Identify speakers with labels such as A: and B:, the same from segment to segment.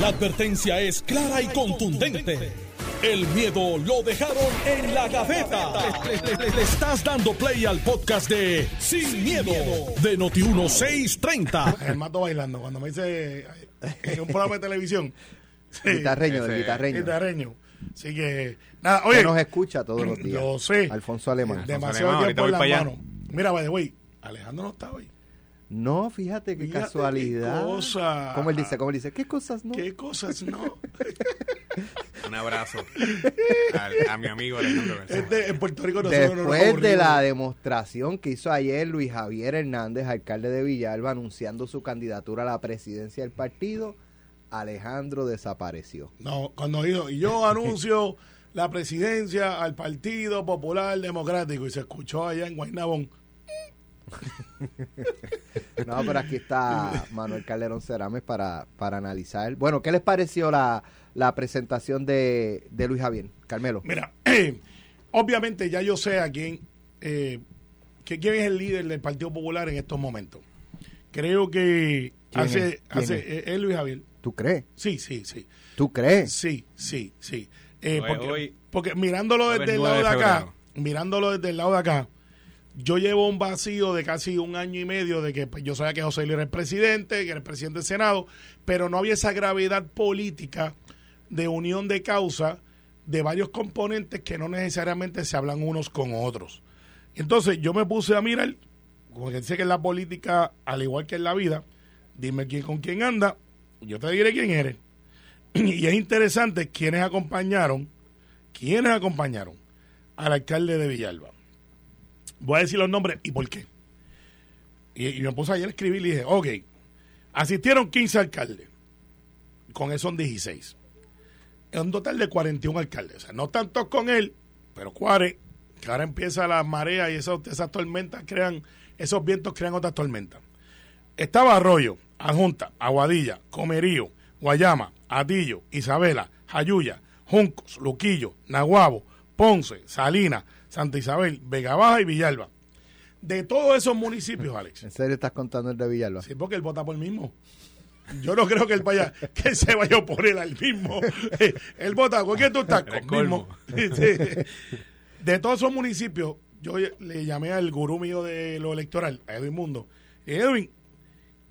A: La advertencia es clara y contundente. El miedo lo dejaron en la gaveta. Le, le- le- le estás dando play al podcast de Sin, miedo, de Noti1630.
B: El mato bailando. Cuando me dice en un programa de televisión. Sí,
C: Guitarreño,
D: ese-
C: guitarreño.
B: guitarreño. Así que, nada,
C: Que
B: oye.
C: nos escucha todos los días.
B: Lo sé.
C: Alfonso Alemán.
B: Demasiado
D: Alemán,
B: tiempo en las
D: allá.
B: manos. Mira, by the way, Alejandro no está hoy.
C: No, fíjate qué
B: Fíjate
C: casualidad.
B: qué cosa.
C: ¿Cómo él dice? ¿Cómo él dice? ¿Qué cosas no?
B: ¿Qué cosas no?
D: Un abrazo al- a mi amigo Alejandro García.
B: Este, en Puerto Rico nosotros no nos
C: Después de la demostración que hizo ayer Luis Javier Hernández, alcalde de Villalba, anunciando su candidatura a la presidencia del partido, Alejandro desapareció.
B: No, cuando dijo, y yo anuncio la presidencia al Partido Popular Democrático y se escuchó allá en Guaynabón.
C: No, pero aquí está Manuel Calderón Cerames para, para analizar. Bueno, ¿qué les pareció la, la presentación de, de Luis Javier? Carmelo.
B: Mira, obviamente ya yo sé a quién, eh, que quién es el líder del Partido Popular en estos momentos. Creo que
C: ¿Quién
B: hace,
C: es? ¿Quién
B: hace
C: es?
B: eh, es Luis Javier.
C: ¿Tú crees?
B: Sí, sí, sí.
C: ¿Tú crees?
B: Sí, sí, sí. Eh,
D: Hoy-
B: porque,
D: hoy-
B: porque mirándolo desde
D: es
B: el
D: 9
B: lado de
D: de
B: acá, mirándolo desde el lado de acá, yo llevo un vacío de casi un año y medio de que pues, yo sabía que José Luis era el presidente, que era el presidente del Senado, pero no había esa gravedad política de unión de causa de varios componentes que no necesariamente se hablan unos con otros. Entonces yo me puse a mirar, como que dice que en la política, al igual que en la vida, dime quién con quién anda, yo te diré quién eres. Y es interesante quienes acompañaron, quienes acompañaron al alcalde de Villalba. Voy a decir los nombres y por qué. Y, me puse ayer a escribir y dije, ok, asistieron 15 alcaldes, con eso son 16. Es un total de 41 alcaldes. O sea, no tantos con él, pero cuare, que ahora empieza la marea y esas, tormentas crean, esos vientos crean otras tormentas. Estaba Arroyo, Adjunta, Aguadilla, Comerío, Guayama, Atillo, Isabela, Jayuya, Juncos, Luquillo, Naguabo, Ponce, Salinas, Santa Isabel, Vega Baja y Villalba. De todos esos municipios, Alex.
C: ¿En serio estás contando el de Villalba?
B: Sí, porque él vota por el mismo. Yo no creo que él vaya, que él se vaya a oponer al mismo. él vota, ¿con quién tú estás? Con mismo. Sí. De todos esos municipios, yo le llamé al gurú mío de lo electoral, a Edwin Mundo. Edwin,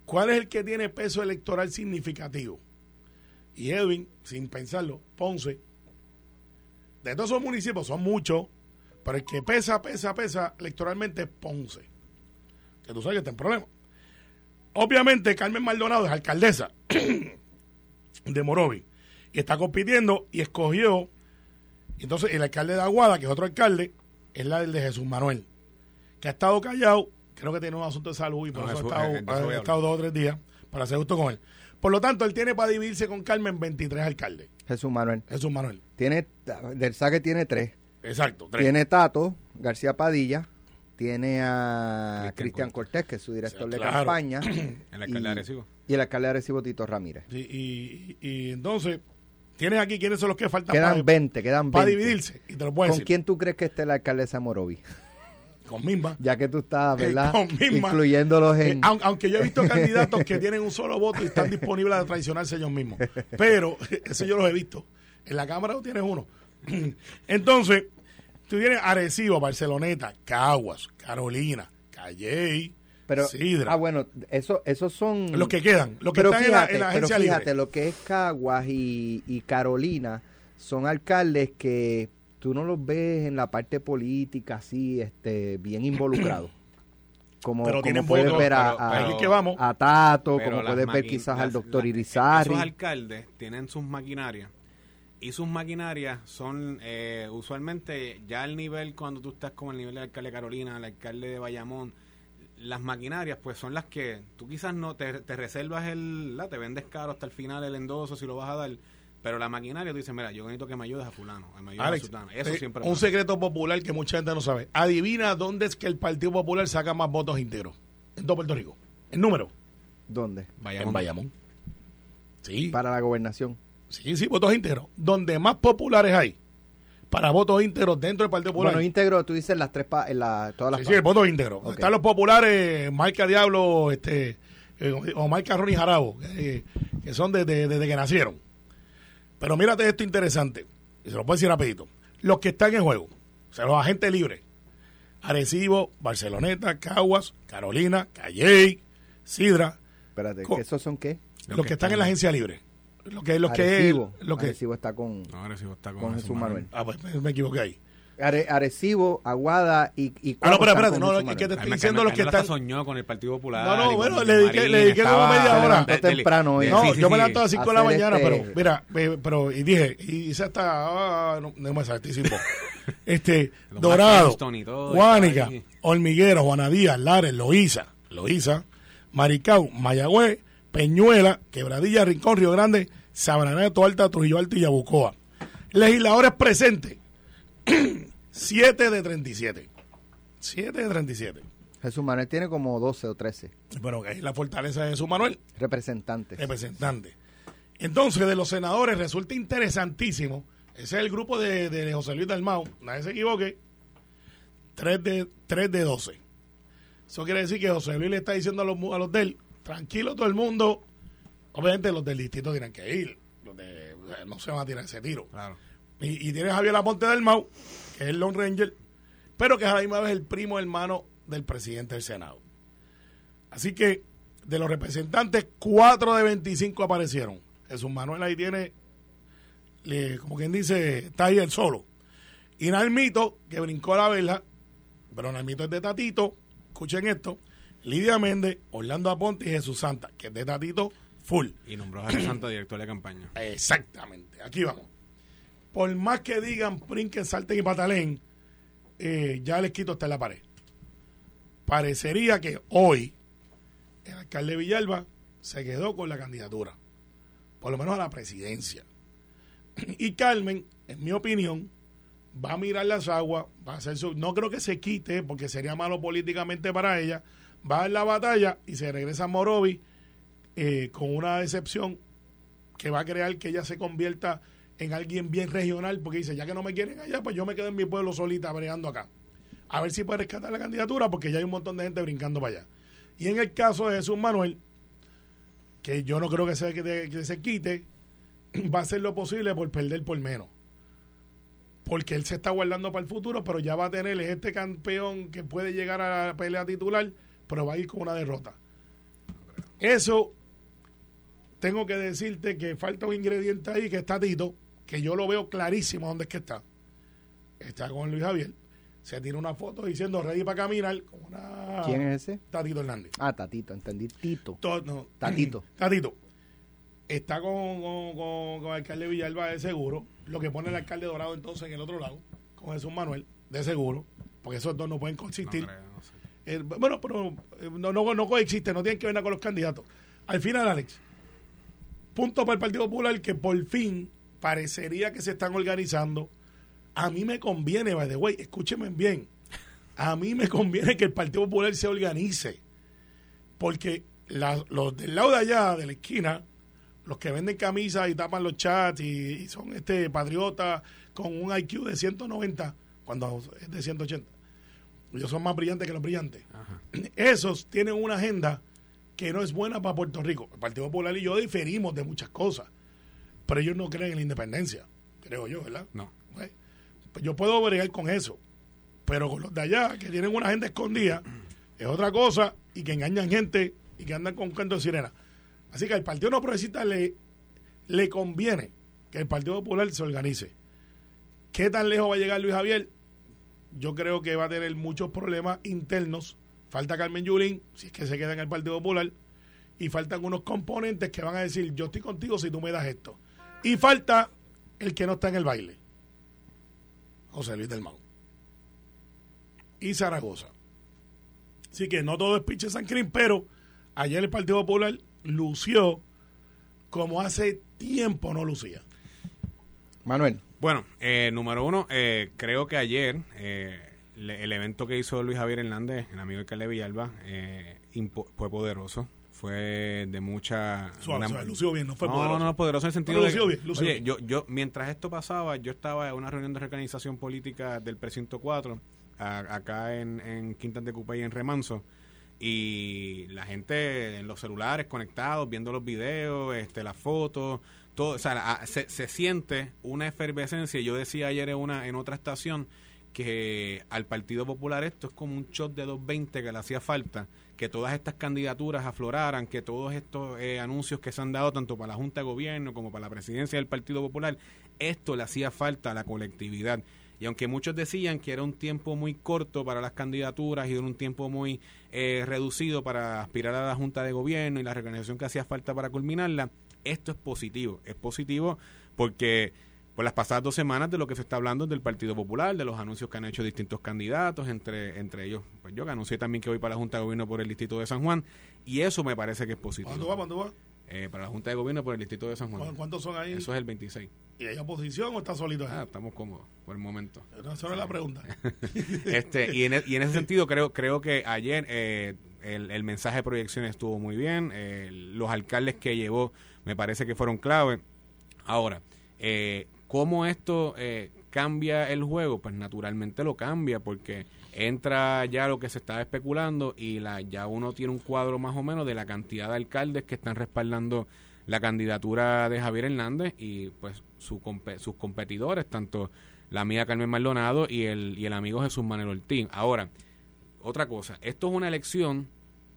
B: ¿cuál es el que tiene peso electoral significativo? Y Edwin, sin pensarlo, Ponce. De todos esos municipios, son muchos, pero el que pesa, pesa, pesa electoralmente es Ponce. Que tú sabes que está en problema. Obviamente, Carmen Maldonado es alcaldesa de Morovi y está compitiendo y escogió. Entonces, el alcalde de Aguada, que es otro alcalde, es la del de Jesús Manuel, que ha estado callado. Creo que tiene un asunto de salud y por
D: No,
B: eso
D: Jesús-
B: ha estado,
D: eh,
B: ha
D: a
B: estado dos o tres días para ser justo con él. Por lo tanto, él tiene para dividirse con Carmen 23 alcaldes.
C: Jesús Manuel.
B: Jesús Manuel.
C: Tiene, del saque tiene tres.
B: Exacto. Tres.
C: Tiene Tato, García Padilla, tiene a
D: Cristian
C: Cortés, que es su director de
B: claro.
C: campaña.
D: El alcalde de Arecibo.
C: Y el alcalde de Arecibo, Tito Ramírez.
B: Sí, y, y- y entonces, tienes aquí quiénes son los que faltan
C: Quedan
B: para,
C: 20, quedan 20.
B: para dividirse. Y te lo puedo
C: ¿Con
B: decir.
C: quién tú crees que esté la alcaldesa Morovi?
B: Con Mimba.
C: Ya que tú estás,
B: Eh,
C: ¿verdad?
B: con misma.
C: Incluyéndolos
B: Eh,
C: en...
B: aun- aunque yo he visto candidatos que tienen un solo voto y están disponibles a traicionarse ellos mismos. Pero eso yo los he visto. En la Cámara tú tienes uno. Entonces, tú tienes Arecibo, Barceloneta, Caguas, Carolina, Calley,
C: Pero,
B: Sidra.
C: ah, bueno, eso, esos son...
B: los que quedan, los que
C: pero
B: están en la-
C: fíjate,
B: en la,
C: pero fíjate,
B: libre.
C: lo que es Caguas y, y Carolina son alcaldes que tú no los ves en la parte política así, este, bien involucrados. Como,
B: Pero
C: como
B: tienen
C: puedes
B: votos,
C: ver a,
D: pero-
C: a-
B: Ahí es que vamos.
C: a Tato, como puedes ver quizás al doctor Irizarry.
D: Esos alcaldes tienen sus maquinarias y sus maquinarias son eh, usualmente ya al nivel cuando tú estás como el nivel del alcalde de Carolina, el alcalde de Bayamón, las maquinarias pues son las que tú quizás no te, te reservas el, la, te vendes caro hasta el final el endoso si lo vas a dar, pero la maquinaria tú dices, mira, yo necesito que me ayudes a fulano, que me ayudes
B: Alex,
D: a sutano. Eso
B: eh,
D: siempre
B: un
D: pasa.
B: secreto popular que mucha gente no sabe. Adivina dónde es que el Partido Popular saca más votos íntegros. En todo Puerto Rico. El número.
C: ¿Dónde?
D: Bayamón.
B: En Bayamón. Sí.
C: Para la gobernación.
B: Sí, sí, votos íntegros. Donde más populares hay para votos íntegros dentro del Partido Popular.
C: Bueno, íntegro, tú dices las tres, pa- en la, todas las
B: sí, sí, el voto íntegro.
C: Ok.
B: Están los populares, Marca Diablo, este, eh, o Marca Ronnie Jarabo, eh, que son desde, desde que nacieron. Pero mírate esto interesante, y se lo puedo decir rapidito. Los que están en juego, o sea, los agentes libres, Arecibo, Barceloneta, Caguas, Carolina, Calley, Sidra,
C: Espérate,
B: Co-
C: ¿que ¿esos son qué?
B: los, que están en la agencia libre. Lo que, lo que,
C: Arecibo.
B: lo que,
C: Arecibo está con,
D: No, Arecibo está con,
C: con Jesús Manuel.
B: ah, pues, me, me equivoqué ahí.
C: Are- Arecibo, Aguada y, y
B: Ah, no, pero espérate, no, es que
C: Manuel.
B: te estoy diciendo los que están.
D: soñó con el Partido Popular.
B: No, no, bueno, le dediqué- le dediqué como media hora.
D: de- de-
C: temprano
D: de-
B: No,
D: sí,
B: yo
D: sí,
B: me
D: sí.
B: levanto a las 5 de la mañana,
C: este-
B: pero mira, eh, pero y dije, y esa está, ah, no, no me voz. Este, Dorado, Guánica. Hormiguero, Juana Díaz, Lares, Loíza, Loíza, Maricao, Mayagüez, Peñuela, Quebradilla, Rincón, Río Grande, Sabanato Alta, Trujillo Alto y Yabucoa. Legisladores presentes, 7 de 37. 7 de 37.
C: Jesús Manuel tiene como 12 o 13
B: Bueno, es la fortaleza de Jesús Manuel.
C: representantes.
B: representante. Entonces, de los senadores resulta interesantísimo. Ese es el grupo de, de José Luis Dalmau. Nadie se equivoque. 3 de, 3 de 12. Eso quiere decir que José Luis le está diciendo a los, a los de él, tranquilo todo el mundo. Obviamente los del distrito tienen que ir. Los de, no se van a tirar ese tiro.
D: Claro.
B: Y, y tiene a Javier Laponte del Mau, que es el Lone Ranger, pero que es a la misma vez el primo hermano del presidente del Senado. Así que de los representantes, 4 de 25 aparecieron. Jesús Manuel ahí tiene, le- como quien dice, está ahí el solo. Y Nalmito, que brincó la vela, pero Nalmito es de Tatito, escuchen esto, Lidia Méndez, Orlando Aponte y Jesús Santa, que es de Tatito full.
D: Y nombró a Jesús Santa director de campaña.
B: Exactamente, aquí vamos. Por más que digan Prinken, Salten y Patalén, eh, ya el esquito está en la pared. Parecería que hoy el alcalde Villalba se quedó con la candidatura, por lo menos a la presidencia. Y Carmen, en mi opinión, va a mirar las aguas, va a hacer su... No creo que se quite, porque sería malo políticamente para ella, va dar la batalla y se regresa a Morovi eh, con una decepción que va a crear que ella se convierta en alguien bien regional, porque dice, ya que no me quieren allá, pues yo me quedo en mi pueblo solita bregando acá. A ver si puede rescatar la candidatura, porque ya hay un montón de gente brincando para allá. Y en el caso de Jesús Manuel, que yo no creo que se, que, se quite, va a hacer lo posible por perder por menos. Porque él se está guardando para el futuro, pero ya va a tener es este campeón que puede llegar a la pelea titular, pero va a ir con una derrota. Eso tengo que decirte que falta un ingrediente ahí que está Tito, que yo lo veo clarísimo dónde es que está. Está con Luis Javier. Se tiene una foto diciendo ready para caminar con una
C: ¿Quién es ese?
B: Tatito Hernández.
C: Ah, Tatito, entendí. Tito.
B: To- no.
C: Tatito.
B: Tatito. Está con, con, con- con el alcalde Villalba de seguro. Lo que pone el alcalde Dorado entonces en el otro lado, con Jesús Manuel, de seguro. Porque esos dos no pueden
D: no
B: Eh, bueno, pero eh, no, no, no coexiste, no tienen que ver nada con los candidatos. Al final, Alex, punto para el Partido Popular que por fin parecería que se están organizando. A mí me conviene, by the way, escúchenme bien. A mí me conviene que el Partido Popular se organice. Porque los del lado de allá, de la esquina, los que venden camisas y tapan los chats y, y son este patriotas con un IQ de 190, cuando es de 180. Ellos son más brillantes que los brillantes.
D: Ajá.
B: Esos tienen una agenda que no es buena para Puerto Rico. El Partido Popular y yo diferimos de muchas cosas, pero ellos no creen en la independencia, creo yo, ¿verdad?
D: No.
B: Pues yo puedo bregar con eso, pero con los de allá, que tienen una agenda escondida, es otra cosa y que engañan gente y que andan con canto de sirena. Así que al Partido No Progresista le, le conviene que el Partido Popular se organice. ¿Qué tan lejos va a llegar Luis Javier? Yo creo que va a tener muchos problemas internos. Falta Carmen Yulín, si es que se queda en el Partido Popular. Y faltan unos componentes que van a decir, yo estoy contigo si tú me das esto. Y falta el que no está en el baile. José Luis del Mau. Y Zaragoza. Así que no todo es pinche San Crin, pero ayer el Partido Popular lució como hace tiempo no lucía.
C: Manuel.
D: Bueno, eh, número uno, eh, creo que ayer eh, le- el evento que hizo Luis Javier Hernández, el amigo alcalde Villalba, eh, fue poderoso. Fue de mucha...
B: Suave,
D: una-
B: suave, lució bien, no fue
D: no,
B: poderoso.
D: No, no, poderoso en el sentido de que-
B: bien, lució
D: oye,
B: bien.
D: yo, yo, mientras esto pasaba, yo estaba en una reunión de reorganización política del precinto 4, a- acá en, en Quintas de Cupey, en Remanso, y la gente en los celulares conectados, viendo los videos, este, las fotos, todo, o sea, se, se siente una efervescencia. Yo decía ayer en, una, en otra estación que al Partido Popular esto es como un shot de 220 que le hacía falta, que todas estas candidaturas afloraran, que todos estos eh, anuncios que se han dado tanto para la Junta de Gobierno como para la presidencia del Partido Popular, esto le hacía falta a la colectividad. Y aunque muchos decían que era un tiempo muy corto para las candidaturas y era un tiempo muy eh, reducido para aspirar a la Junta de Gobierno y la organización que hacía falta para culminarla, esto es positivo. Es positivo porque por las pasadas dos semanas de lo que se está hablando del Partido Popular, de los anuncios que han hecho distintos candidatos, entre, entre ellos, pues yo que anuncié también que voy para la Junta de Gobierno por el Distrito de San Juan, y eso me parece que es positivo.
B: ¿Cuándo va? ¿Cuándo va?
D: Eh, para la Junta de Gobierno por el Distrito de San Juan.
B: ¿Cuántos son ahí?
D: Eso es el 26.
B: ¿Y hay oposición o está solito?
D: Ah, estamos cómodos por el momento.
B: Esa no es la pregunta.
D: este, y, en, e, y en ese sentido creo, creo que ayer eh, el, el, mensaje de proyección estuvo muy bien, eh, los alcaldes que llevó me parece que fueron clave. Ahora, eh, ¿Cómo esto eh, cambia el juego? Pues naturalmente lo cambia porque entra ya lo que se estaba especulando y la, ya uno tiene un cuadro más o menos de la cantidad de alcaldes que están respaldando la candidatura de Javier Hernández y pues su, sus competidores, tanto la amiga Carmen Maldonado y el, y el amigo Jesús Manuel Ortiz. Ahora, otra cosa, esto es una elección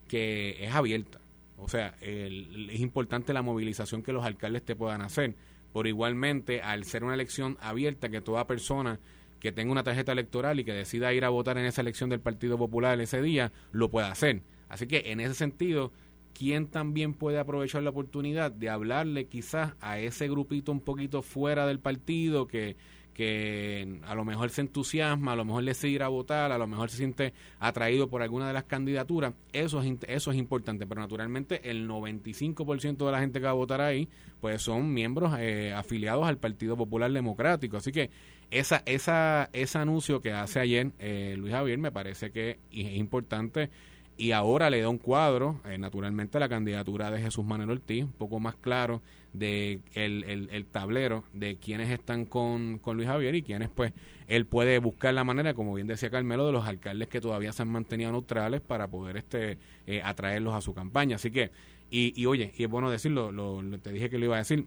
D: que es abierta. O sea, es importante la movilización que los alcaldes te puedan hacer por igualmente, al ser una elección abierta, que toda persona que tenga una tarjeta electoral y que decida ir a votar en esa elección del Partido Popular ese día, lo pueda hacer. Así que en ese sentido, ¿quién también puede aprovechar la oportunidad de hablarle quizás a ese grupito un poquito fuera del partido que que a lo mejor se entusiasma, a lo mejor sigue ir a votar, a lo mejor se siente atraído por alguna de las candidaturas, eso es, eso es importante, pero naturalmente el 95% de la gente que va a votar ahí, pues son miembros eh, afiliados al Partido Popular Democrático, así que esa, esa, ese anuncio que hace ayer eh, Luis Javier me parece que es importante y ahora le da un cuadro, eh, naturalmente, la candidatura de Jesús Manuel Ortiz, un poco más claro de el, el, tablero de quienes están con, con, Luis Javier y quienes, pues, él puede buscar la manera, como bien decía Carmelo, de los alcaldes que todavía se han mantenido neutrales para poder este eh, atraerlos a su campaña. Así que, y, y oye, y es bueno decirlo, lo, te dije que lo iba a decir,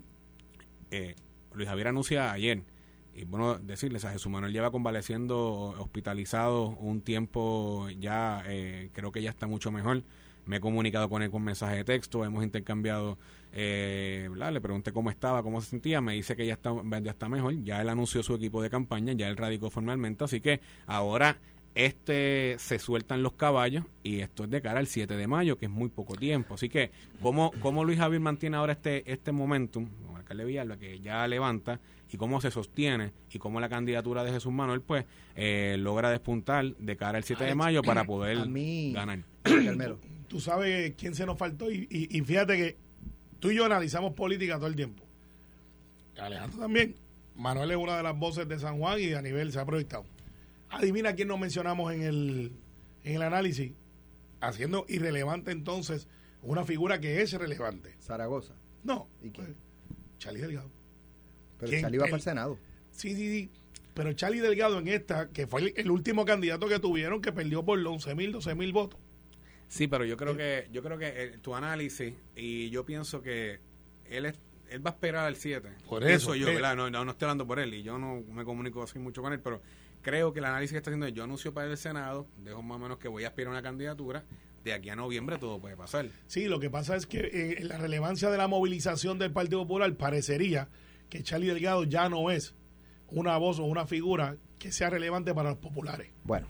D: eh, Luis Javier anuncia ayer y bueno decirles a Jesús Manuel lleva convaleciendo hospitalizado un tiempo ya eh, creo que ya está mucho mejor. Me he comunicado con él con mensaje de texto hemos intercambiado eh, le pregunté cómo estaba cómo se sentía me dice que ya está ya está mejor ya él anunció su equipo de campaña ya él radicó formalmente así que ahora este se sueltan los caballos y esto es de cara al 7 de mayo que es muy poco tiempo así que cómo, cómo Luis Javier mantiene ahora este este momentum alcalde Villalba que ya levanta y cómo se sostiene y cómo la candidatura de Jesús Manuel pues eh, logra despuntar de cara al 7 de mayo para poder ganar.
B: Tú sabes quién se nos faltó y, y, fíjate que tú y yo analizamos política todo el tiempo. Alejandro también. Manuel es una de las voces de San Juan y a nivel se ha proyectado. Adivina quién nos mencionamos en el, en el análisis, haciendo irrelevante entonces una figura que es relevante.
C: Zaragoza.
B: No. ¿Y quién? Pues, Charlie Delgado.
C: Pero Charlie va para el Senado.
B: Sí, sí, sí. Pero Charlie Delgado en esta, que fue el, último candidato que tuvieron, que perdió por 11 mil, 12 mil votos.
D: Sí, pero yo creo que yo creo que eh, tu análisis y yo pienso que él es, él va a esperar al 7.
B: Por eso,
D: yo, No, no, estoy hablando por él y yo no me comunico así mucho con él, pero creo que el análisis que está haciendo es yo anuncio para el Senado, dejo más o menos que voy a aspirar a una candidatura, de aquí a noviembre todo puede pasar.
B: Sí, lo que pasa es que eh, la relevancia de la movilización del Partido Popular parecería que Charlie Delgado ya no es una voz o una figura que sea relevante para los populares.
C: Bueno,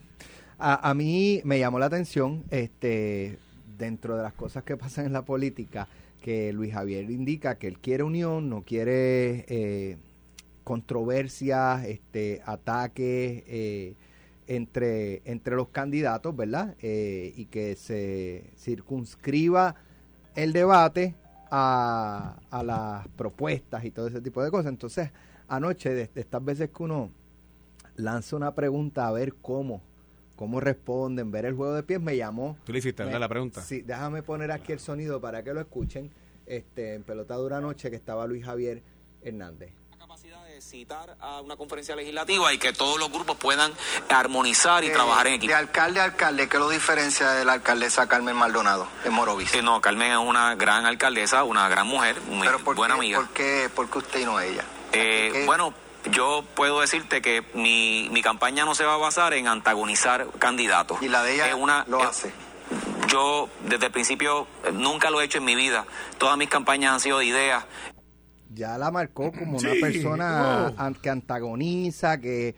C: a, mí me llamó la atención, este, dentro de las cosas que pasan en la política, que Luis Javier indica que él quiere unión, no quiere eh, controversias, este, ataques eh, entre, entre los candidatos, ¿verdad? Eh, y que se circunscriba el debate a, a, las propuestas y todo ese tipo de cosas. Entonces, anoche, de, estas veces que uno lanza una pregunta a ver cómo, cómo responden, ver el juego de pies, me llamó.
D: ¿Tú le hiciste
C: me,
D: la pregunta?
C: Sí, déjame poner aquí el sonido para que lo escuchen. Este, en pelota dura noche que estaba Luis Javier Hernández.
E: Citar a una conferencia legislativa y que todos los grupos puedan armonizar y
F: Eh,
E: trabajar en equipo.
F: De alcalde a alcalde, ¿qué lo diferencia de la alcaldesa Carmen Maldonado en Morovis?
E: Eh, no, Carmen es una gran alcaldesa, una gran mujer,
F: ¿por
E: buena
F: qué,
E: amiga.
F: ¿por qué, por qué usted y no ella?
E: Eh,
F: ¿Qué-
E: bueno, yo puedo decirte que mi, mi campaña no se va a basar en antagonizar candidatos.
F: Y la de ella
E: Es una,
F: lo hace.
E: Yo desde el principio nunca lo he hecho en mi vida. Todas mis campañas han sido de ideas.
C: Ya la marcó como una persona
B: oh.
C: an- que antagoniza, que...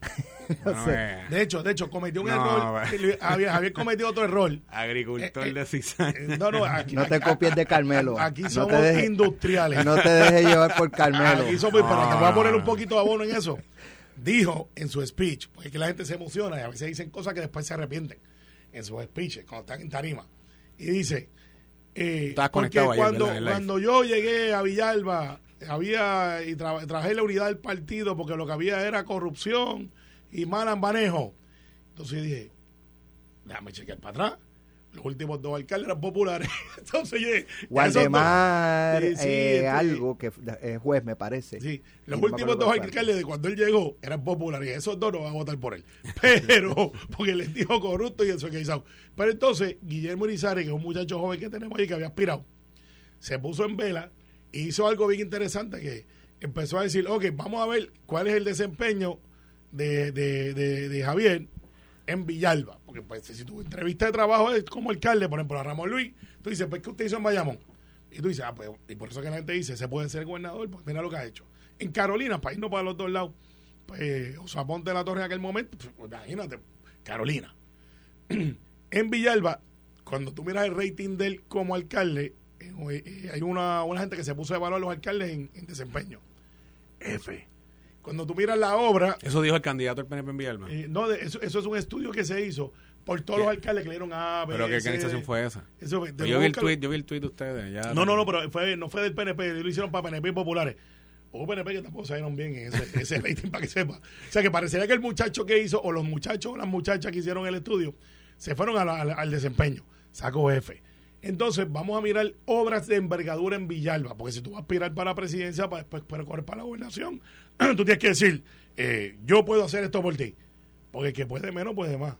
C: no sé.
D: eh,
B: De hecho, de hecho, cometió un
D: No,
B: error. que Había, había cometido otro error.
D: agricultor
B: Eh, eh,
D: de cizaña.
B: No, no, aquí,
C: No te
B: aquí-
C: copies de Carmelo.
B: Aquí
C: No
B: somos
C: te dejes-
B: industriales.
C: No te dejes llevar por Carmelo.
B: Aquí somos, pero te voy a poner un poquito de abono en eso. Dijo en su speech, porque es que la gente se emociona y a veces dicen cosas que después se arrepienten en sus speeches, cuando están en tarima. Y dice, eh, porque
D: conectado ayer,
B: cuando, cuando yo llegué a Villalba, había y tra- trabajé la unidad del partido porque lo que había era corrupción y mal manejo. Entonces dije, déjame chequear para atrás. Los últimos dos alcaldes eran populares. Entonces, Sí, sí,
C: eh, algo que es juez, me parece.
B: Sí, los
C: No
B: últimos dos alcaldes de cuando él llegó eran populares y esos dos no van a votar por él. Pero, porque les dijo corrupto y eso que hizo. Pero entonces, Guillermo Irizarry, que es un muchacho joven que tenemos ahí que había aspirado, se puso en vela y hizo algo bien interesante que empezó a decir, ok, vamos a ver cuál es el desempeño de, de, de, de Javier en Villalba. Porque pues, si tu entrevista de trabajo es como alcalde, por ejemplo, a Ramón Luis, tú dices, pues, ¿qué usted hizo en Bayamón? Y tú dices, ah, pues, y por eso que la gente dice, se puede ser gobernador, pues mira lo que ha hecho. En Carolina, para irnos para los dos lados, pues, o sea, ponte la torre en aquel momento, pues, imagínate, Carolina. en Villalba, cuando tú miras el rating de él como alcalde, eh, hay una, una gente que se puso a evaluar a los alcaldes en, en desempeño. F. Cuando tú miras la obra,
D: Eso dijo el candidato del PNP en Villalba.
B: eh, no, de- eso, eso es un estudio que se hizo por todos
D: ¿Qué?
B: los alcaldes que le dieron A, B,
D: Pero ¿qué
B: C,
D: organización fue esa?
B: Eso,
D: Pues yo vi el tweet, yo vi el tweet de ustedes. Ya,
B: No, no, no, pero fue, no fue del PNP, lo hicieron para PNP populares. O PNP que tampoco salieron bien en ese, ese rating para que sepa. O sea que parecería que el muchacho que hizo, o los muchachos o las muchachas que hicieron el estudio, se fueron a la- al desempeño. Sacó F. Entonces, vamos a mirar obras de envergadura en Villalba, porque si tú vas a aspirar para la presidencia, para después para correr para la gobernación, tú tienes que decir, eh, yo puedo hacer esto por ti. Porque el que puede menos, puede más.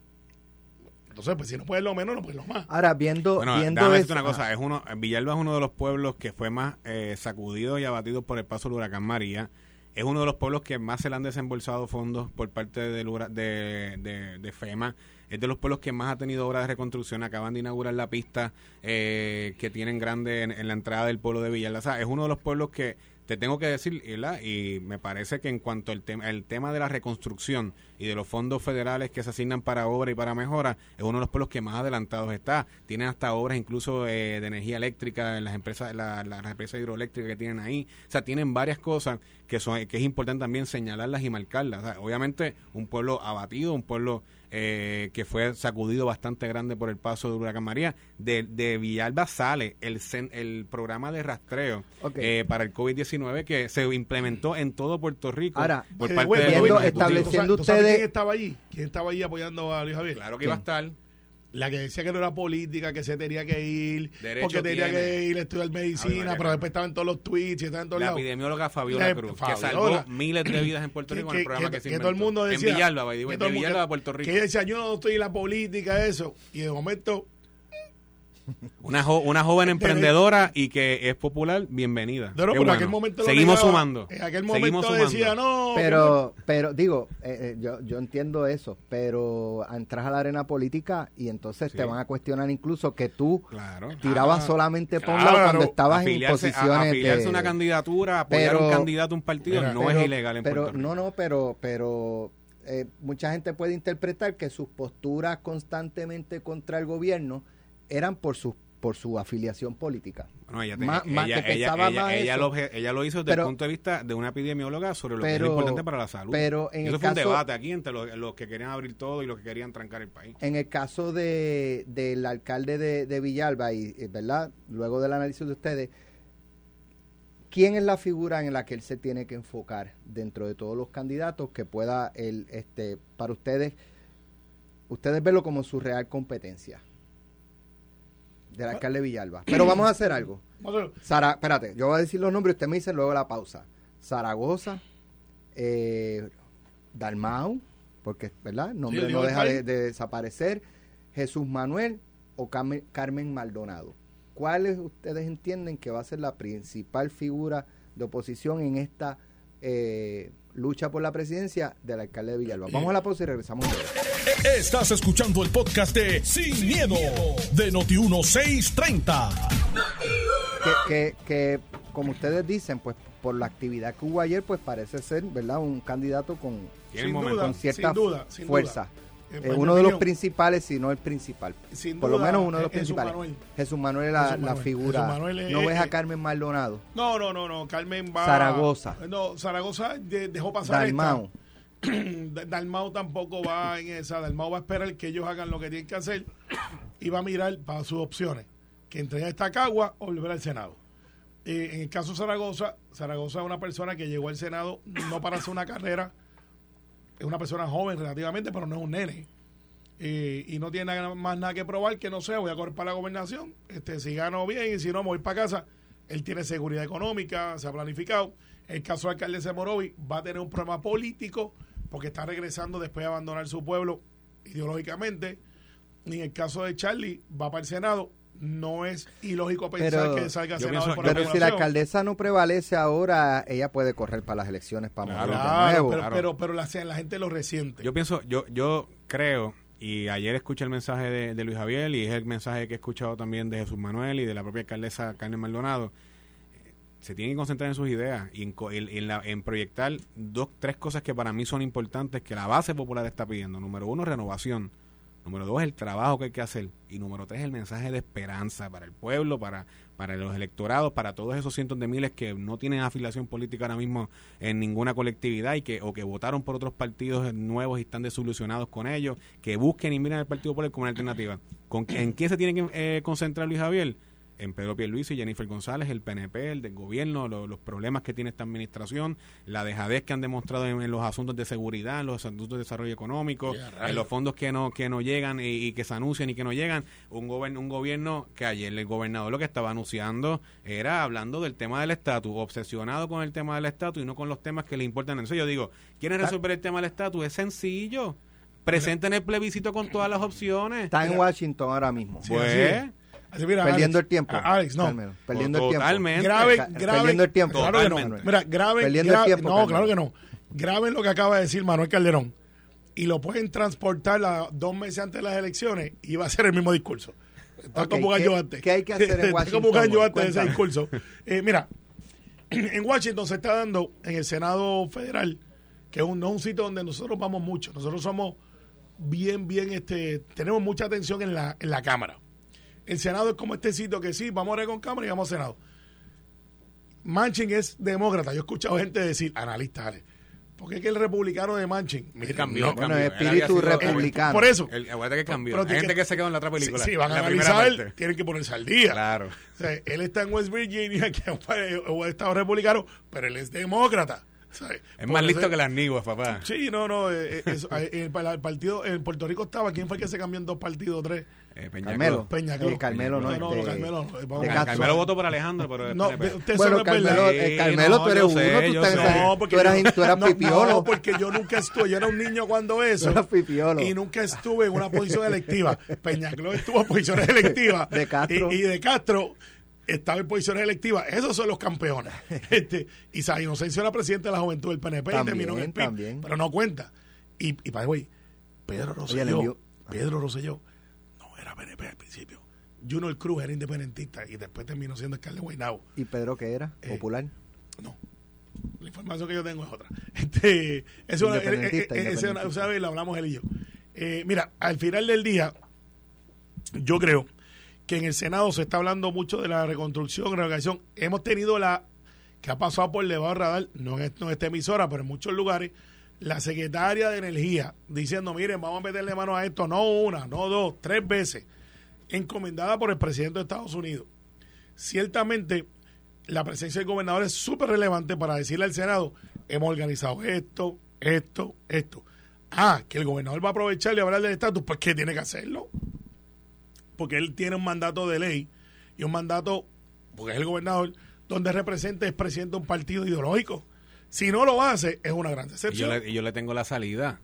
B: Entonces, pues si no puedes lo menos, no puedes lo más.
C: Ahora, viendo,
D: Bueno,
C: viendo
D: déjame decirte una cosa.
C: ah,
D: Es uno, Villalba es uno de los pueblos que fue más eh, sacudido y abatido por el paso del huracán María. Es uno de los pueblos que más se le han desembolsado fondos por parte del hura- de, de- de FEMA. Es de los pueblos que más ha tenido obras de reconstrucción. Acaban de inaugurar la pista eh, que tienen grande en, en la entrada del pueblo de Villalba. O sea, es uno de los pueblos que te tengo que decir, y me parece que en cuanto al tema, el tema de la reconstrucción y de los fondos federales que se asignan para obra y para mejora, es uno de los pueblos que más adelantados está. Tienen hasta obras incluso eh, de energía eléctrica las empresas, la- las empresas hidroeléctricas que tienen ahí. O sea, tienen varias cosas que son que es importante también señalarlas y marcarlas. Obviamente, un pueblo abatido, un pueblo eh, que fue sacudido bastante grande por el paso del huracán María. De, de Villalba sale el, cen- el programa de rastreo eh, para el COVID-19 que se implementó en todo Puerto Rico
C: Ahora,
D: por
B: Eh,
D: parte
C: viendo-
D: gobierno
C: estableciendo.
B: ¿Tú sabes- tú sabes
C: ustedes-
B: quién estaba allí? ¿Quién estaba allí apoyando a Luis Javier?
D: Claro que iba a estar.
B: La que decía que no era política, que se tenía que ir,
D: Derecho
B: porque tenía
D: tiene.
B: que ir a estudiar medicina,
D: María,
B: pero después estaba en todos los tweets y estaba en todos
D: La
B: lados.
D: epidemióloga Fabiola
B: La-
D: Cruz, que
B: Fabiola.
D: salvó miles de vidas en Puerto
B: Que-
D: Rico
B: que-
D: en el programa que,
B: que-
D: se
B: que todo el
D: inventó.
B: mundo decía
D: En Villalba, by the way,
B: que todo
D: de
B: el mundo-
D: Villalba a Puerto Rico.
B: Que decía, yo no estoy en la política, eso. Y de momento,
D: Una, jo- una joven emprendedora y que es popular, bienvenida.
B: pero en aquel momento
D: Seguimos
B: negaba.
D: sumando.
B: En aquel
D: Seguimos
B: momento decía, no.
C: Pero, pero digo, eh, eh, yo, yo entiendo eso, pero entras a la arena política y entonces
D: Sí.
C: te van a cuestionar incluso que tú
D: Claro.
C: tirabas solamente por un
B: claro.
C: lado cuando estabas en
D: a-
C: posiciones
D: afiliarse
C: de...
D: a una candidatura, apoyar a
C: Pero-
D: un candidato, un partido,
B: Mira,
D: no
C: pero-
D: es ilegal en
C: pero,
D: Puerto Rico.
C: No, no, pero, pero eh, mucha gente puede interpretar que sus posturas constantemente contra el gobierno eran por su, por su afiliación política.
D: No, ella, te-
C: Más- más
D: ella,
C: que
D: ella- ella- lo, ella lo hizo desde
C: Pero-
D: el punto de vista de una epidemióloga sobre lo que es importante para la salud.
C: pero en
D: Eso
C: el
D: fue
C: caso-
D: un debate aquí entre los, los que querían abrir todo y los que querían trancar el país.
C: En el caso de, del alcalde de, de Villalba, y, eh, ¿verdad? Luego del análisis de ustedes, ¿quién es la figura en la que él se tiene que enfocar dentro de todos los candidatos que pueda, el, este, para ustedes, ustedes verlo como su real competencia? Del alcalde de Villalba. Pero vamos a hacer algo. Sara, espérate, yo voy a decir los nombres y usted me dice luego la pausa. Zaragoza, eh, Dalmau, porque ¿verdad? el nombre
B: Sí,
C: no deja de, de desaparecer, Jesús Manuel o Carmen, Carmen Maldonado. ¿Cuáles ustedes entienden que va a ser la principal figura de oposición en esta eh, lucha por la presidencia del alcalde de Villalba? Vamos a la pausa y regresamos.
A: Estás escuchando el podcast de Sin, miedo, de Noti1630.
C: que, que, que, como ustedes dicen, pues por la actividad que hubo ayer, pues parece ser, ¿verdad? Un candidato con,
B: Sin duda,
C: con cierta
B: sin duda, sin
C: fuerza.
B: duda. Mi
C: uno de los principales, si no el principal.
B: sin
C: Por lo menos uno de los
B: Jesús
C: principales.
B: Manuel.
C: Jesús Manuel es la,
B: Jesús
C: la figura.
B: Jesús Manuel es-
C: no ves a
B: es-
C: Carmen Maldonado.
B: No, no, no, no. Carmen va.
C: Zaragoza.
B: No, Zaragoza de- dejó pasar
C: Dalmau.
B: esta. Dalmau tampoco va en esa. Dalmau va a esperar que ellos hagan lo que tienen que hacer y va a mirar para sus opciones. Que entregar esta cagua o volver al Senado. Eh, en el caso de Zaragoza, Zaragoza es una persona que llegó al Senado no para hacer una carrera. Es una persona joven relativamente, pero no es un nene. Eh, y no tiene más nada que probar que no sea, voy a correr para la gobernación, este, si gano bien y si no voy para casa, él tiene seguridad económica, se ha planificado. El caso del alcalde de Morovi va a tener un problema político porque está regresando después de abandonar su pueblo ideológicamente. Y en el caso de Charlie, va para el Senado. No es ilógico pensar
C: Pero-
B: que salga senador
D: pienso-
B: por
C: Pero si la alcaldesa no prevalece ahora, ella puede correr para las elecciones para
D: Claro,
C: morir de
B: Claro,
C: nuevo.
B: pero,
D: claro.
B: pero, pero la, la gente lo resiente.
D: Yo pienso, yo, yo creo, y ayer escuché el mensaje de, de Luis Javier y es el mensaje que he escuchado también de Jesús Manuel y de la propia alcaldesa Carmen Maldonado. eh, Se tienen que concentrar en sus ideas y en, co- en- en la- en proyectar dos, tres cosas que para mí son importantes que la base popular está pidiendo. Número uno, renovación. Número dos, el trabajo que hay que hacer. Y número tres, el mensaje de esperanza para el pueblo, para, para los electorados, para todos esos cientos de miles que no tienen afiliación política ahora mismo en ninguna colectividad y que o que votaron por otros partidos nuevos y están desilusionados con ellos, que busquen y miren al Partido Popular como una alternativa. ¿Con, ¿En qué se tiene que eh, concentrar Luis Javier? En Pedro Pierluisi y Jennifer González, el PNP, el del gobierno, lo- los problemas que tiene esta administración, la dejadez que han demostrado en, en los asuntos de seguridad, en los asuntos de desarrollo económico, en los fondos que no que no llegan y, y que se anuncian y que no llegan. Un, gobierno un gobierno que ayer el gobernador lo que estaba anunciando era hablando del tema del estatus, obsesionado con el tema del estatus y no con los temas que le importan. Entonces yo digo, ¿quieren resolver el tema del estatus? Es sencillo. Presenten el plebiscito con todas las opciones.
C: Está en Washington ahora mismo.
B: Sí,
D: Pues,
B: así mira,
C: perdiendo
B: Alex,
C: el tiempo.
B: a- Alex, no.
C: Perdiendo el tiempo.
D: Totalmente.
B: Graben, graben.
C: perdiendo el tiempo.
B: Claro que no.
D: Totalmente.
B: Mira, graben.
C: Perdiendo el
B: gra-
C: tiempo,
B: No, claro que no. Graben lo que acaba de decir Manuel Calderón y lo pueden transportar a dos meses antes de las elecciones y va a ser el mismo discurso. Está
C: Ok,
B: como un
C: ¿qué-
B: año antes.
C: qué hay que hacer en
B: Está
C: Washington
B: como un año
C: hoy?
B: antes de ese discurso. Eh, mira, en Washington se está dando en el Senado Federal, que es un, no es un sitio donde nosotros vamos mucho. Nosotros somos bien, bien, este, tenemos mucha atención en la, en la Cámara. El Senado es como este sitio que sí, vamos a ir con Cámara y vamos al Senado. Manchin es demócrata. Yo he escuchado gente decir, analistas, Ale, ¿por qué es que el republicano de Manchin? Mira,
D: cambió,
B: no,
C: Bueno,
D: cambió.
C: espíritu republicano.
B: por eso.
D: El, acuérdate que cambió.
B: Pero
D: Hay gente
B: que-
D: que se quedó en la otra película.
B: Si van a
D: en la primera
B: analizar, tienen que ponerse al día.
D: Claro.
B: O sea, él está en West Virginia, que es un estado republicano, pero él es demócrata.
D: Es más listo que las niguas, papá.
B: Sí, no, no. eh, eh, eso, eh, el, el partido en Puerto Rico estaba. ¿Quién fue el que se cambió en dos partidos, tres?
D: Eh, Peña
C: Carmelo.
B: Peña
C: Eh. Carmelo no,
B: no, no,
C: este,
B: Carmelo no.
C: De.
D: Carmelo votó por Alejandro, pero
B: No, usted
C: Bueno. Carmelo, eh, Carmelo,
D: no,
C: tú eres uno,
D: sé,
C: tú,
B: No, porque
C: tú eras,
B: yo-
C: tú eras
B: no,
C: pipiolo.
B: No, porque yo nunca estuve, yo era un niño cuando eso.
C: Tú pipiolo.
B: Y nunca estuve en una posición electiva. Peñacló estuvo en posiciones electivas.
C: De Castro.
B: Y, y de Castro estaba en posiciones electivas. Esos son los campeones. Este, y Sa Inocencio era presidente de la juventud del PNP
C: También,
B: y terminó en el PIB.
C: también.
B: Pero no cuenta. Y, y the way, Pedro Rosselló,
C: envió-
B: Pedro Rosselló no era PNP al principio. Junior Cruz era independentista y después terminó siendo alcalde de Guaynabo.
C: ¿Y Pedro qué era?
B: Eh,
C: ¿Popular?
B: No. La información que yo tengo es otra. Este, eso. Lo hablamos él y yo. Eh, mira, al final del día, yo creo que en el Senado se está hablando mucho de la reconstrucción, reorganización. Hemos tenido la que ha pasado por debajo del radar, no en, est- no esta emisora, pero en muchos lugares, la secretaria de Energía diciendo, miren, vamos a meterle mano a esto, no una, no dos, tres veces, encomendada por el presidente de Estados Unidos. Ciertamente, la presencia del gobernador es súper relevante para decirle al Senado, hemos organizado esto, esto, esto. Ah, que el gobernador va a aprovechar y hablar del estatus, pues ¿qué tiene que hacerlo? Porque él tiene un mandato de ley y un mandato, porque es el gobernador, donde representa es presidente de un partido ideológico. Si no lo hace, es una gran
D: Y yo,
B: decepción.
D: le, y yo le tengo la salida.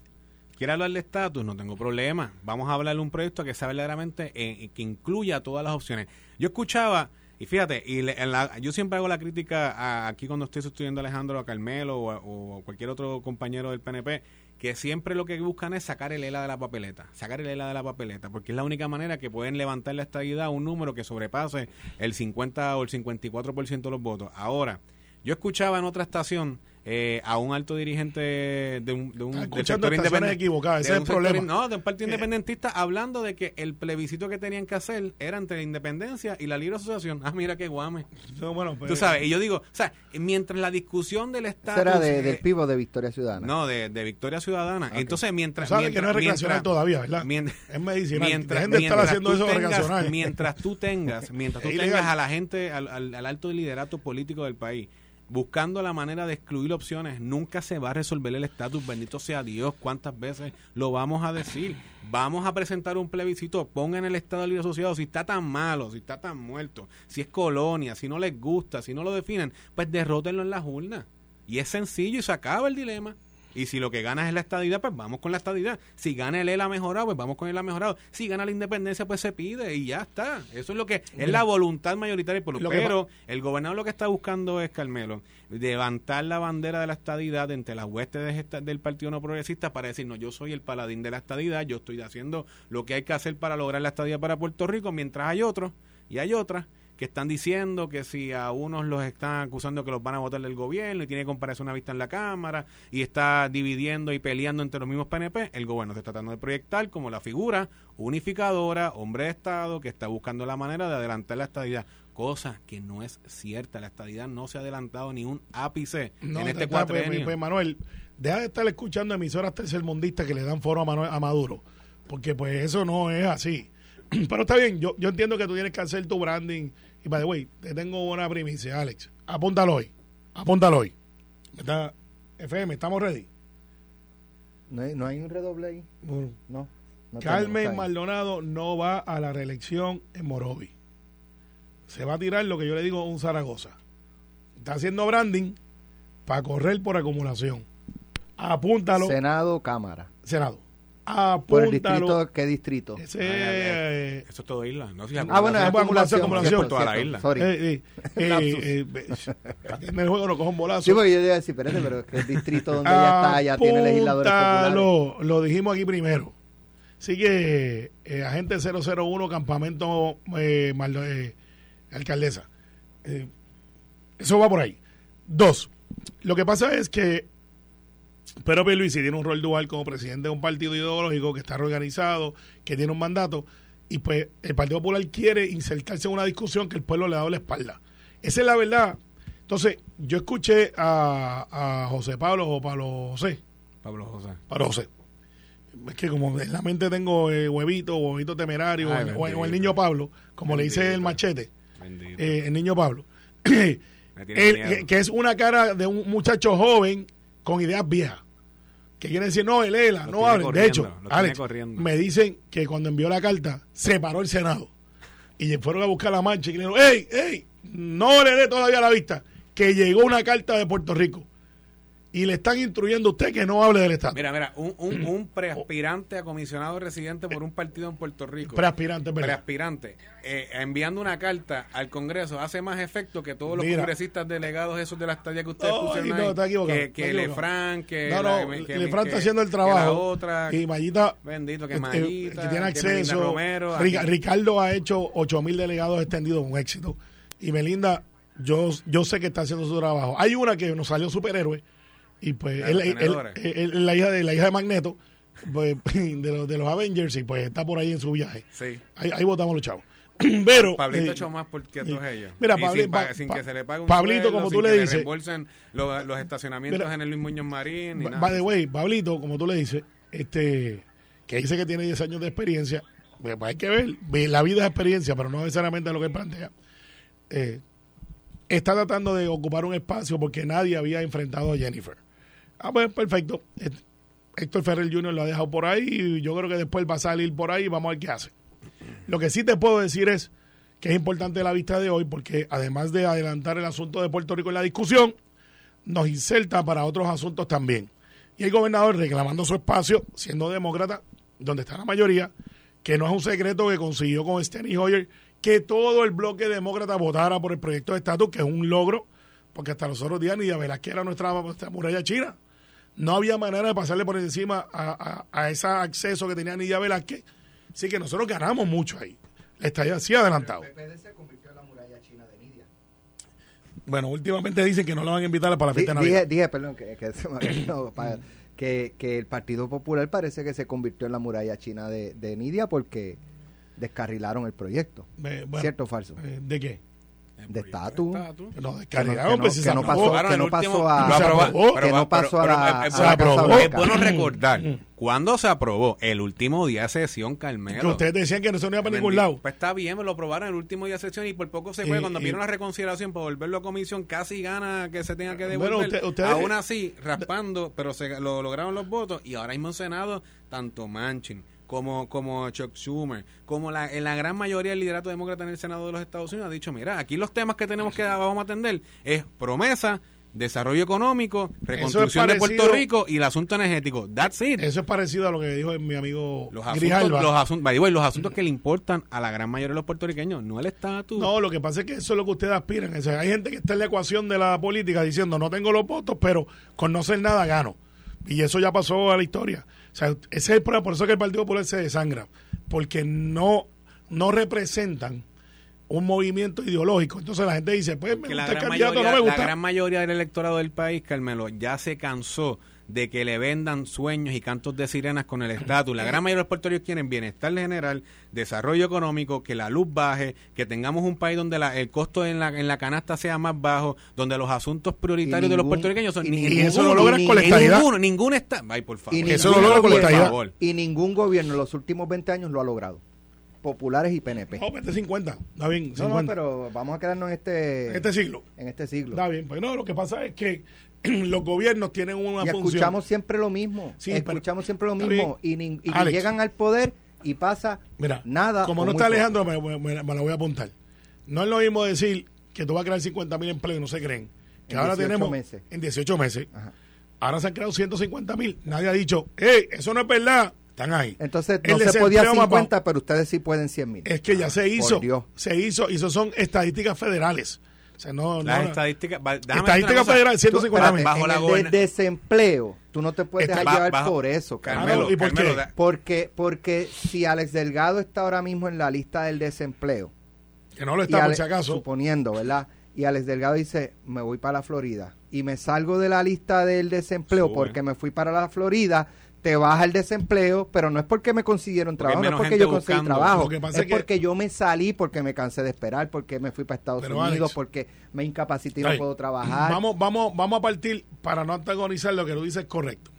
D: ¿Quiere hablar de estatus? No tengo problema. Vamos a hablar de un proyecto que sea verdaderamente eh, que incluya todas las opciones. Yo escuchaba, y fíjate, y le- en la- yo siempre hago la crítica a- aquí cuando estoy sustituyendo a Alejandro, a Carmelo o, a- o cualquier otro compañero del PNP, que siempre lo que buscan es sacar el ELA de la papeleta, sacar el ELA de la papeleta, porque es la única manera que pueden levantar la estabilidad a un número que sobrepase el 50 o el 54% de los votos. Ahora, yo escuchaba en otra estación eh, a un alto dirigente de un, de un
B: Está
D: del sector
B: equivocadas, ese es el
D: sector
B: problema.
D: in- No, de un partido
B: Eh,
D: independentista hablando de que el plebiscito que tenían que hacer era entre la independencia y la libre asociación. Ah, mira qué guame.
B: No, bueno, pues,
D: Tú sabes, y yo digo, o sea, mientras la discusión del Estado...
C: era de, del pivo de Victoria Ciudadana.
D: No, de, de Victoria Ciudadana. Entonces, mientras...
B: Tú sabes que no es
D: mientras-
B: recreacional
D: mientras-
B: todavía, ¿verdad?
D: mien-
B: Es medicinal.
D: Mientras,
B: de estar
D: mientras
B: haciendo
D: tú
B: eso
D: tengas-. Mientras tú tengas, mientras tú tengas a la gente, al, al- al alto liderato político del país, buscando la manera de excluir opciones, nunca se va a resolver el estatus, bendito sea Dios, cuántas veces lo vamos a decir. Vamos a presentar un plebiscito, pongan el Estado Libre Asociado, si está tan malo, si está tan muerto, si es colonia, si no les gusta, si no lo definen, pues derrótenlo en las urnas. Y es sencillo y se acaba el dilema. Y si lo que gana es la estadidad, pues vamos con la estadidad. Si gana el ELA mejorado, pues vamos con el ELA mejorado. Si gana la independencia, pues se pide y ya está. Eso es lo que es la voluntad mayoritaria del pueblo.
B: Lo que
D: Pero el gobernador lo que está buscando es, Carmelo, levantar la bandera de la estadidad entre las huestes de del Partido No Progresista para decir, no, yo soy el paladín de la estadidad, yo estoy haciendo lo que hay que hacer para lograr la estadidad para Puerto Rico, mientras hay otros y hay otras que están diciendo que si a unos los están acusando que los van a votar del gobierno y tiene que compararse una vista en la Cámara y está dividiendo y peleando entre los mismos PNP, el gobierno está tratando de proyectar como la figura unificadora, hombre de Estado, que está buscando la manera de adelantar la estadidad, cosa que no es cierta. La estadidad no se ha adelantado ni un ápice
B: No,
D: en este
B: pues, pues, pues, Manuel, deja de estar escuchando emisoras tercermundistas que le dan foro a, Manuel- a Maduro, porque pues eso no es así. Pero está bien, yo, yo entiendo que tú tienes que hacer tu branding. Y by the way, te tengo una primicia, Alex. Apúntalo hoy. Apúntalo hoy. Está, FM, ¿estamos ready?
C: ¿No, hay, no hay un redoble ahí? No. no
B: Carmen. Maldonado no va a la reelección en Morovi. Se va a tirar lo que yo le digo un Zaragoza. Está haciendo branding para correr por acumulación. Apúntalo,
C: Senado, Cámara.
B: Senado.
C: ¿Por el
B: Apúntalo.
C: distrito? ¿Qué distrito?
B: Ese,
D: Ah,
B: eh,
D: Eso es todo isla. No, Si
C: Ah, bueno, es
B: acumulación,
C: acumulación.
D: Por toda la isla.
C: sorry.
B: eh, eh, eh, eh, eh, aquí en el juego no cojo un bolazo.
C: Sí, porque yo iba a decir, espérate, pero es que el distrito donde ella está ya tiene legisladores populares.
B: Apúntalo. Lo dijimos aquí primero. Así que, eh, agente 001, campamento eh, eh, alcaldesa. Eh, eso va por ahí. Dos. Lo que pasa es que Pedro Pierluisi tiene un rol dual como presidente de un partido ideológico que está reorganizado, que tiene un mandato, y pues el Partido Popular quiere insertarse en una discusión que el pueblo le ha dado la espalda. Esa es la verdad. Entonces, yo escuché a, a José Pablo o Pablo José,
D: Pablo José.
B: Pablo José. Es que como en la mente tengo eh, huevito, huevito temerario,
D: Ay,
B: o, el- o niño Pablo, como le dice el machete, eh, el niño Pablo. Que, que es una cara de un muchacho joven con ideas viejas. Que quiere decir, no, el ELA, no
D: tiene
B: hable. De hecho, Alex, me dicen que cuando envió la carta, se paró el Senado. Y fueron a buscar la mancha y le dijeron, ¡Ey, ey! No le dé todavía la vista. Que llegó una carta de Puerto Rico. Y le están instruyendo a usted que no hable del Estado.
D: Mira, mira, un, un, un preaspirante a comisionado residente por un partido en Puerto Rico.
B: Preaspirante, verdad.
D: Preaspirante. eh, enviando una carta al Congreso hace más efecto que todos los
B: Mira.
D: congresistas delegados esos de la estadía que ustedes
B: Ay,
D: pusieron
B: no,
D: ahí.
B: está equivocado,
D: Que, que. Lefran, que...
B: No,
D: la-
B: no,
D: que-
B: Lefran
D: que-
B: está haciendo el
D: que la
B: trabajo.
D: otra,
B: y Mayita,
D: Bendito, que
B: eh,
D: Mayita,
B: que tiene
D: que Melinda
B: acceso.
D: Romero,
B: Rica-
D: aquí.
B: Ricardo ha hecho 8 mil delegados extendidos, un éxito. Y Melinda, yo, yo sé que está haciendo su trabajo. Hay una que nos salió superhéroe. Y pues
D: La
B: él, la hija de la hija de Magneto, pues, de, los, de los Avengers, y pues está por ahí en su viaje.
D: Sí.
B: Ahí, ahí votamos los chavos. Pero.
D: Pablito
B: eh,
D: hecho más porque todos
B: eh,
D: ellos.
B: Mira,
D: Y
B: Pabli-
D: sin, pa- que se le pague un
B: Pablito, como tú
D: sin
B: le
D: que
B: dices.
D: los, los estacionamientos
B: Mira,
D: en el Luis Muñoz Marín. Ni
B: By
D: nada.
B: the way, Pablito, como tú le dices, este, que dice que tiene 10 años de experiencia, pues, hay que ver, ve- la vida es experiencia, pero no necesariamente lo que él plantea. Eh, está tratando de ocupar un espacio porque nadie había enfrentado a Jennifer. Ah, pues perfecto. Eh, Héctor Ferrer Jr. lo ha dejado por ahí y yo creo que después va a salir por ahí y vamos a ver qué hace. Lo que sí te puedo decir es que es importante la vista de hoy porque además de adelantar el asunto de Puerto Rico en la discusión, nos inserta para otros asuntos también. Y el gobernador reclamando su espacio, siendo demócrata, donde está la mayoría, que no es un secreto que consiguió con Steny Hoyer que todo el bloque demócrata votara por el proyecto de estatus, que es un logro, porque hasta los otros días ni de que era nuestra muralla china. No había manera de pasarle por encima a, a, ese acceso que tenía Nidia Velázquez. Así que nosotros ganamos mucho ahí. Está así adelantado. Bueno, últimamente dicen que no lo van a invitar para la fiesta de
C: Navidad. Dije, perdón, que, que, el Partido Popular parece que se convirtió en la muralla china de, de Nidia porque descarrilaron el proyecto. ¿Cierto o falso?
B: Eh, ¿De qué?
C: De estatus.
B: No, descarrilaron, pues
C: que no pasó, que no pasó a que no pasó a la,
D: Es bueno recordar cuando se aprobó el último día de sesión, Carmelo.
B: Que ustedes decían que no se iba para ningún lado.
D: Pues está bien, lo aprobaron el último día de sesión y por poco se fue. Cuando vieron la reconciliación para volverlo a comisión, casi gana que se tenga que devolver. Aún así, raspando, pero se lo lograron los votos y ahora mismo en Senado, tanto Manchin como, como Chuck Schumer, como la, en la gran mayoría del liderato demócrata en el Senado de los Estados Unidos ha dicho, mira, aquí los temas que tenemos que vamos a atender es promesa, desarrollo económico, reconstrucción de Puerto Rico y el asunto energético. That's it.
B: Eso es parecido a lo que dijo mi amigo
D: los asuntos, los, asuntos, los asuntos que le importan a la gran mayoría de los puertorriqueños, no el estatus.
B: No, lo que pasa es que eso es lo que ustedes aspiran. hay gente que está en la ecuación de la política diciendo no tengo los votos, pero con no ser nada gano. Y eso ya pasó a la historia. O sea, ese es el problema, por eso que el Partido Popular se desangra, porque no, no representan un movimiento ideológico. Entonces la gente dice, pues me gusta el candidato, no me gusta.
D: La gran mayoría del electorado del país, Carmelo, ya se cansó de que le vendan sueños y cantos de sirenas con el estatus. La gran mayoría de los puertorriqueños quieren bienestar general, desarrollo económico, que la luz baje, que tengamos un país donde la, el costo en la, en la canasta sea más bajo, donde los asuntos prioritarios de los puertorriqueños son...
B: Y, eso lo logran con la estadidad.
D: Ninguno, ningún está... Ay, por favor.
B: Y eso lo logra con la estadidad.
C: Y ningún gobierno en los últimos 20 años lo ha logrado populares y PNP.
B: No, 50, está bien.
C: No, no, pero vamos a quedarnos en este,
B: en este siglo.
C: En este siglo.
B: Está bien, pues no, lo que pasa es que los gobiernos tienen una y
C: escuchamos siempre lo mismo. Sí, escuchamos siempre lo mismo. Y, llegan al poder y pasa Mira, nada.
B: Como no está Alejandro, me, me, lo voy a apuntar. No es lo mismo decir que tú vas a crear 50 mil empleos no se creen. Que ahora tenemos meses. en 18 meses. Ahora se han creado 150 mil. Nadie ha dicho, hey, eso no es verdad. Están ahí.
C: Entonces no se podía 50, pero ustedes sí pueden 100 mil.
B: Es que ya se hizo. Se hizo. Y eso son estadísticas federales. O sea, no,
D: Las estadísticas.
B: Estadística federal, 150 mil.
C: Bajo la de desempleo, tú no te puedes dejar llevar por eso.
B: Carmelo, ¿Y por qué?
C: Porque, porque si Alex Delgado está ahora mismo en la lista del desempleo.
B: Que no lo está, por si acaso.
C: Suponiendo, ¿verdad? Y Alex Delgado dice, me voy para la Florida. Y me salgo de la lista del desempleo porque me fui para la Florida te baja el desempleo, pero no es porque me consiguieron trabajo, no es porque yo conseguí trabajo, es, porque yo me salí, porque me cansé de esperar, porque me fui para Estados Unidos, porque me incapacité y no puedo trabajar.
B: Vamos, vamos, vamos a partir para no antagonizar lo que tú dices correcto,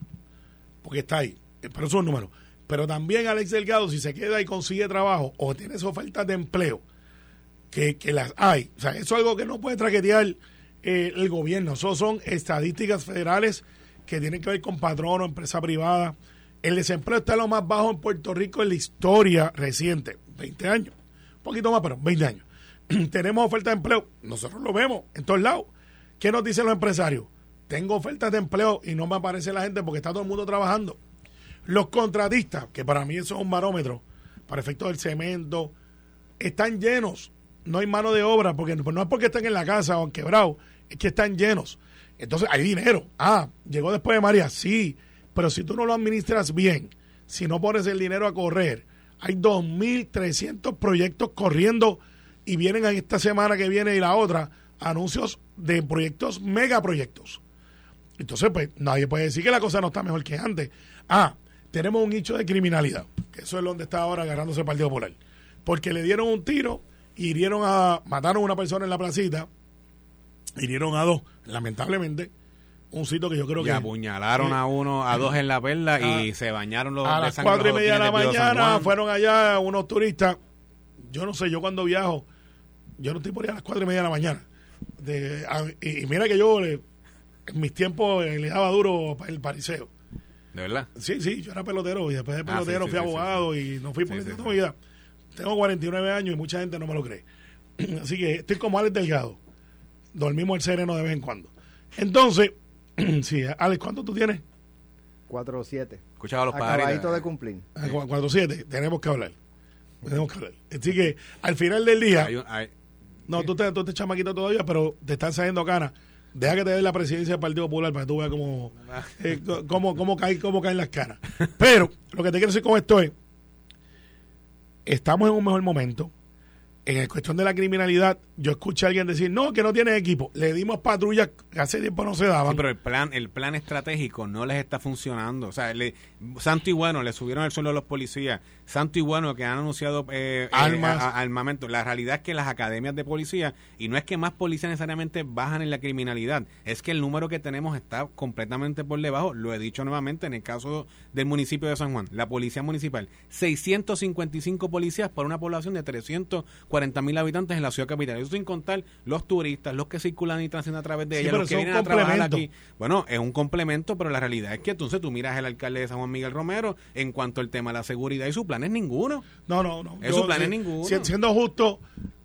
B: porque está ahí, eh, pero es un número. Pero también Alex Delgado, si se queda y consigue trabajo o tienes ofertas de empleo, que, que las hay, o sea, eso es algo que no puede traquetear eh, el gobierno, eso son estadísticas federales que tienen que ver con patrono, empresa privada. El desempleo está lo más bajo en Puerto Rico en la historia reciente, 20 años, un poquito más, pero 20 años. Tenemos oferta de empleo, nosotros lo vemos en todos lados. ¿Qué nos dicen los empresarios? Tengo ofertas de empleo y no me aparece la gente porque está todo el mundo trabajando. Los contratistas, que para mí eso es un barómetro, para efectos del cemento, están llenos. No hay mano de obra, porque no es porque están en la casa o en quebrado, es que están llenos. Entonces hay dinero. Ah, llegó después de María, sí, pero si tú no lo administras bien, si no pones el dinero a correr, hay 2.300 proyectos corriendo y vienen esta semana que viene y la otra anuncios de proyectos, megaproyectos. Entonces, pues nadie puede decir que la cosa no está mejor que antes. Ah, tenemos un nicho de criminalidad, que eso es donde está ahora agarrándose el Partido Popular. Porque le dieron un tiro, hirieron a, mataron a una persona en la placita, hirieron a dos, lamentablemente. Un sitio que yo creo
D: que. apuñalaron a uno, a dos en la perla y se bañaron los
B: A las cuatro y media de la mañana fueron allá unos turistas. Yo no sé, yo cuando viajo, yo no estoy por allá a las cuatro y media de la mañana. y, mira que yo, en mis tiempos, eh, le daba duro el pariseo.
D: ¿De verdad?
B: Sí, sí, yo era pelotero y después de ah, pelotero fui abogado y no fui por toda mi vida. Tengo 49 años y mucha gente no me lo cree. Así que estoy como Alex Delgado dormimos el sereno de vez en cuando. Entonces, sí, Alex, ¿cuánto tú tienes?
C: 4 o 7.
D: Escuchaba a los
C: Acabadito
D: padres.
C: de cumplir.
B: Ah, cu- Cuatro siete, tenemos que hablar. Tenemos que hablar. Así que al final del día,
D: Hay un- hay-
B: no, tú te, tú te chamaquito todavía, pero te están saliendo canas. Deja que te dé la presidencia del Partido Popular para que tú veas cómo, eh, cómo, cómo, caen, cómo caen las canas. Pero lo que te quiero decir con esto es, estamos en un mejor momento. En el cuestión de la criminalidad, yo escuché a alguien decir, no, que no tiene equipo. Le dimos patrullas que hace tiempo no se daban.
D: Pero el plan, el plan estratégico no les está funcionando. O sea, le, santo y bueno, le subieron el sueldo a los policías. Santo y bueno que han anunciado eh, eh,
B: Armas.
D: a- a- armamento. La realidad es que las academias de policía, y no es que más policías necesariamente bajan en la criminalidad, es que el número que tenemos está completamente por debajo. Lo he dicho nuevamente en el caso del municipio de San Juan, la policía municipal, 655 policías por una población de 340 mil habitantes en la ciudad capital. Eso sin contar los turistas, los que circulan y transitan a través de
B: Sí,
D: ella, los que vienen a trabajar aquí. Bueno, es un complemento, pero la realidad es que entonces tú miras al alcalde de San Juan Miguel Romero en cuanto al tema de la seguridad y su plan es ninguno.
B: No, no, no.
D: Esos
B: Yo,
D: planes
B: eh,
D: ninguno.
B: si- Siendo justo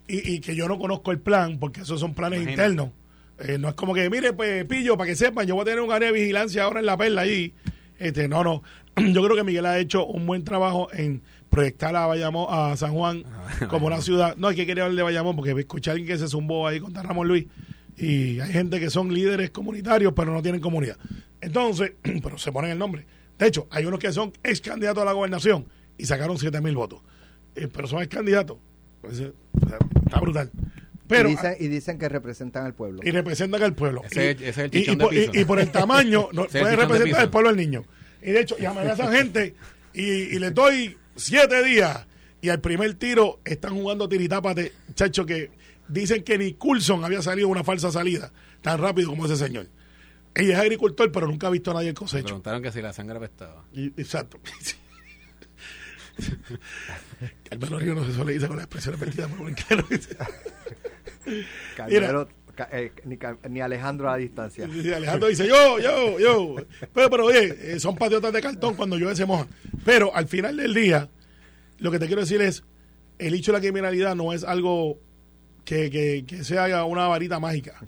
B: y, y que yo no conozco el plan, porque esos son planes
D: Imagínate.
B: internos. Eh, no es como que, mire, pues, pillo, para que sepan, yo voy a tener un área de vigilancia ahora en la perla allí. Este, no, no. Yo creo que Miguel ha hecho un buen trabajo en proyectar a Bayamón, a San Juan como una ciudad. No, es que quería hablar de Bayamón porque escuché a alguien que se zumbó ahí contra Ramón Luis. Y hay gente que son líderes comunitarios, pero no tienen comunidad. Entonces, pero se ponen el nombre. De hecho, hay unos que son ex candidatos a la gobernación y sacaron 7 mil votos. Eh, pero son candidatos. Pues, eh, está brutal. Pero,
C: y, dicen, y dicen que representan al pueblo.
B: y representan al pueblo.
D: Ese
B: y,
D: es- ese es el
B: y- y
D: de
B: por, y-
D: piso.
B: y por el tamaño, no,
D: Ese es el
B: puede
D: chichón de
B: representar al pueblo al niño. Y de hecho, llamaré a esa gente y, y le doy siete días. Y al primer tiro están jugando tiritápate, chacho, que dicen que ni Coulson había salido una falsa salida tan rápido como ese señor. Ella es agricultor, pero nunca ha visto a nadie en
D: Me
B: cosecho.
D: preguntaron que si la sangre apestaba.
B: Y- exacto. Carmelo Río no se dice con la expresión repetida por un claro.
C: Carmelo, ca- eh, ni, Alejandro a la distancia.
B: Y Alejandro dice, yo, yo, yo. Pero, pero oye, eh, son patriotas de cartón cuando llueve se mojan. Pero al final del día, lo que te quiero decir es, el hecho de la criminalidad no es algo que, que, que sea una varita mágica.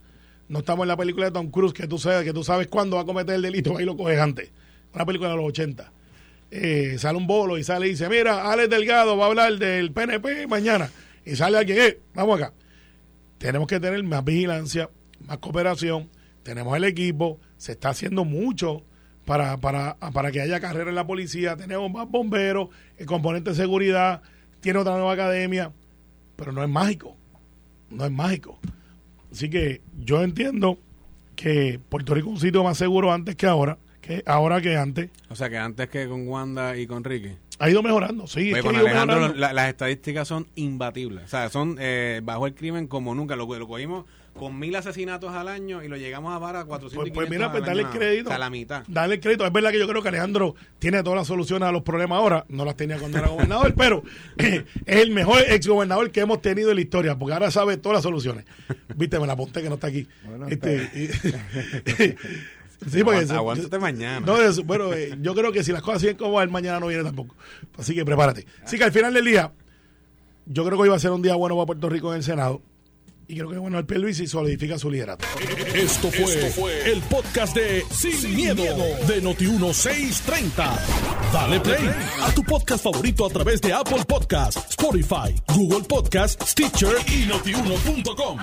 B: No estamos en la película de Tom Cruise que tú sabes, que tú sabes cuándo va a cometer el delito, ahí lo coges antes. Una película de los 80. Eh, sale un bolo y sale y dice, mira, Alex Delgado va a hablar del PNP mañana. Y sale alguien, eh, vamos acá. Tenemos que tener más vigilancia, más cooperación, tenemos el equipo, se está haciendo mucho para, para, para que haya carrera en la policía, tenemos más bomberos, el componente de seguridad, tiene otra nueva academia, pero no es mágico, no es mágico. Así que yo entiendo que Puerto Rico es un sitio más seguro antes que ahora, que ahora que antes.
D: O sea que antes que con Wanda y con Ricky.
B: Ha ido mejorando, sí. es
D: Oye, con
B: ido
D: Alejandro
B: mejorando.
D: la- las estadísticas son imbatibles. O sea, son eh, bajo el crimen como nunca. Lo, lo cogimos con mil asesinatos al año y lo llegamos a parar a 400
B: Pues,
D: y
B: pues
D: 500
B: mira, pues
D: al
B: dale crédito.
D: O sea, la mitad.
B: Dale crédito. Es verdad que yo creo que Alejandro tiene todas las soluciones a los problemas ahora. No las tenía cuando era gobernador, pero eh, es el mejor exgobernador que hemos tenido en la historia, porque ahora sabe todas las soluciones. Viste, me la apunté que no está aquí.
C: Bueno,
B: Este, sí, porque
D: Aguanta- aguántate mañana.
B: No, es- bueno, eh, yo creo que si las cosas siguen como van, mañana no viene tampoco. Así que prepárate. Así que al final del día, yo creo que hoy va a ser un día bueno para Puerto Rico en el Senado. Y creo que bueno el Pierluisi solidifica su liderato.
A: Esto fue, el podcast de Sin, miedo, de Noti1630. Dale play a tu podcast favorito a través de Apple Podcasts, Spotify, Google Podcasts, Stitcher y notiuno.com.